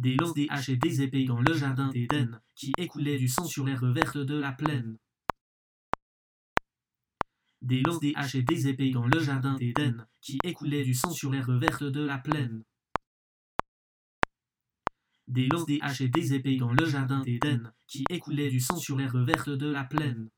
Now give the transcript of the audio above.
Des lances, des haches et des épées dans le jardin d'Éden, qui écoulait du sang sur l'herbe verte de la plaine. Des lances, des haches et des épées dans le jardin d'Éden, qui écoulait du sang sur l'herbe verte de la plaine. Des lances, des haches et des épées dans le jardin d'Éden, qui écoulait du sang sur l'herbe verte de la plaine.